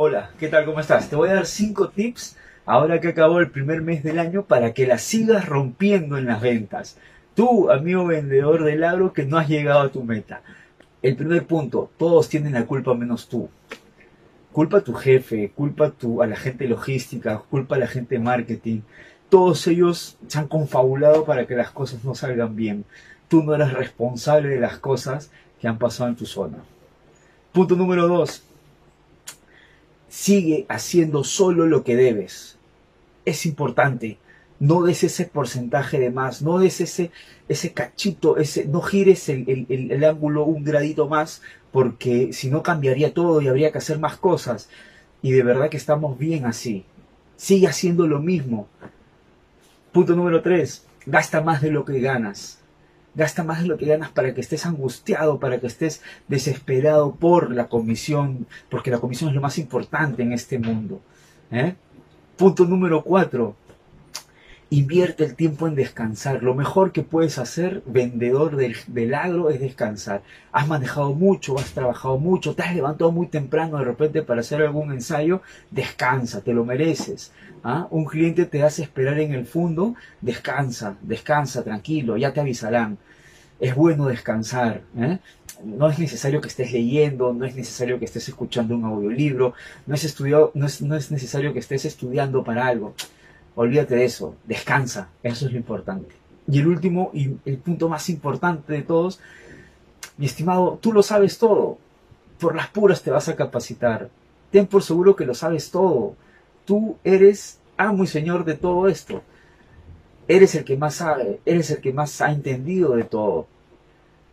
Hola, ¿qué tal? ¿Cómo estás? Te voy a dar 5 tips ahora que acabó el primer mes del año para que la sigas rompiendo en las ventas. Tú, amigo vendedor del agro, que no has llegado a tu meta. El primer punto, todos tienen la culpa menos tú. Culpa a tu jefe, culpa a, a la gente logística, culpa a la gente marketing. Todos ellos se han confabulado para que las cosas no salgan bien. Tú no eres responsable de las cosas que han pasado en tu zona. Punto número dos. Sigue haciendo solo lo que debes. Es importante. No des ese porcentaje de más, no des ese, ese cachito, ese, no gires el, el ángulo un gradito más, porque si no cambiaría todo y habría que hacer más cosas. Y de verdad que estamos bien así. Sigue haciendo lo mismo. Punto número tres. Gasta más de lo que ganas. Gasta más de lo que ganas para que estés angustiado, para que estés desesperado por la comisión, porque la comisión es lo más importante en este mundo. ¿eh? Punto número cuatro. Invierte el tiempo en descansar. Lo mejor que puedes hacer, vendedor del, del, agro, es descansar. Has manejado mucho, has trabajado mucho, te has levantado muy temprano de repente para hacer algún ensayo. Descansa, te lo mereces. ¿Ah? Un cliente te hace esperar en el fondo. Descansa, descansa, tranquilo, ya te avisarán es bueno descansar. ¿eh? No es necesario que estés leyendo, no es necesario que estés escuchando un audiolibro, no es, estudiado, no es, no es necesario que estés estudiando para algo. Olvídate de eso, descansa, eso es lo importante. Y el último y el punto más importante de todos, mi estimado, tú lo sabes todo. Por las puras te vas a capacitar. Ten por seguro que lo sabes todo. Tú eres amo y señor de todo esto. Eres el que más sabe, eres el que más ha entendido de todo.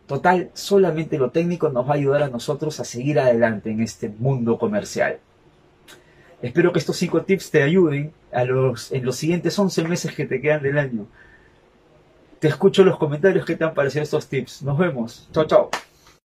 Total, solamente lo técnico nos va a ayudar a nosotros a seguir adelante en este mundo comercial. Espero que estos cinco tips te ayuden a los, en los siguientes 11 meses que te quedan del año. Te escucho en los comentarios qué te han parecido estos tips. Nos vemos. Chao, chao.